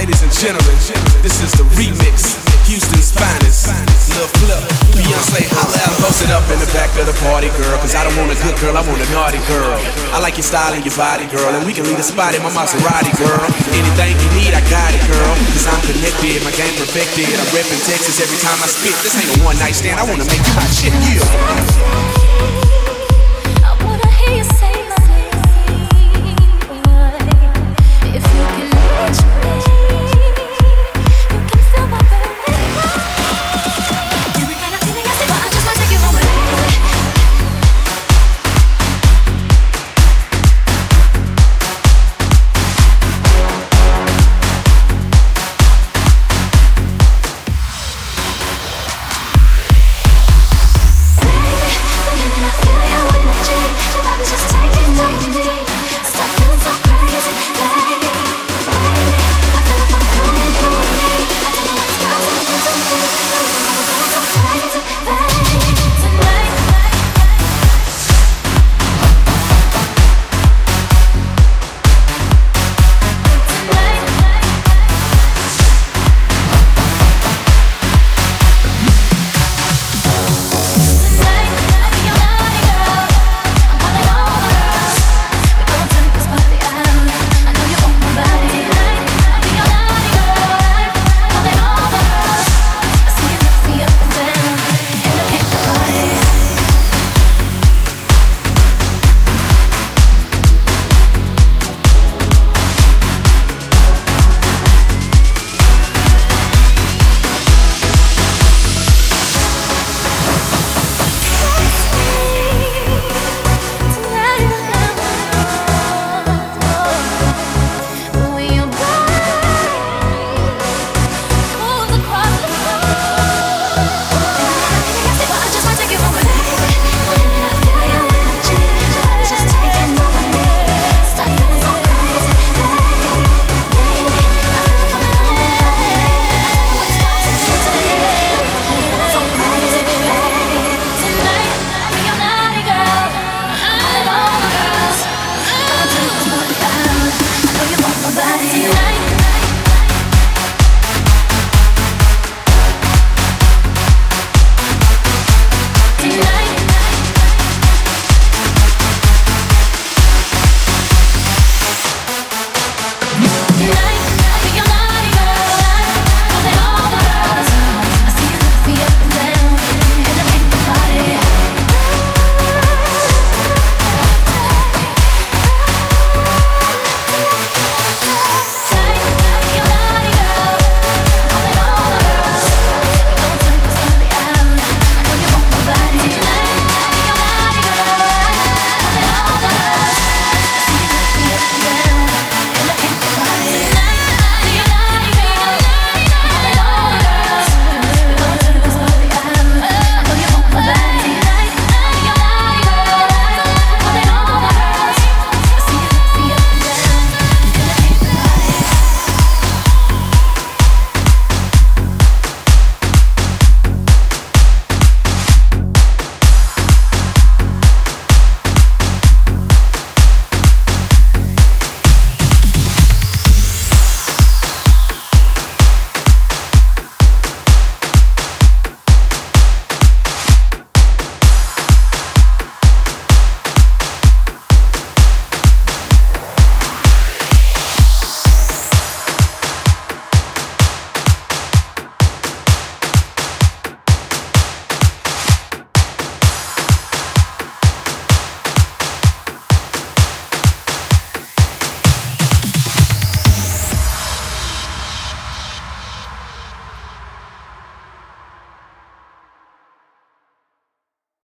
Ladies and gentlemen, this is the remix. Houston's finest, Lil Flip, Beyonce, holla out, post it up in the back of the party, girl. Cause I don't want a good girl, I want a naughty girl. I like your style and your body, girl. And we can leave a spot in my Maserati, girl. Anything you need, I got it, girl. Cause I'm connected, my game perfected. I'm repping Texas every time I spit. This ain't a one night stand, I wanna make hot my shit, yeah.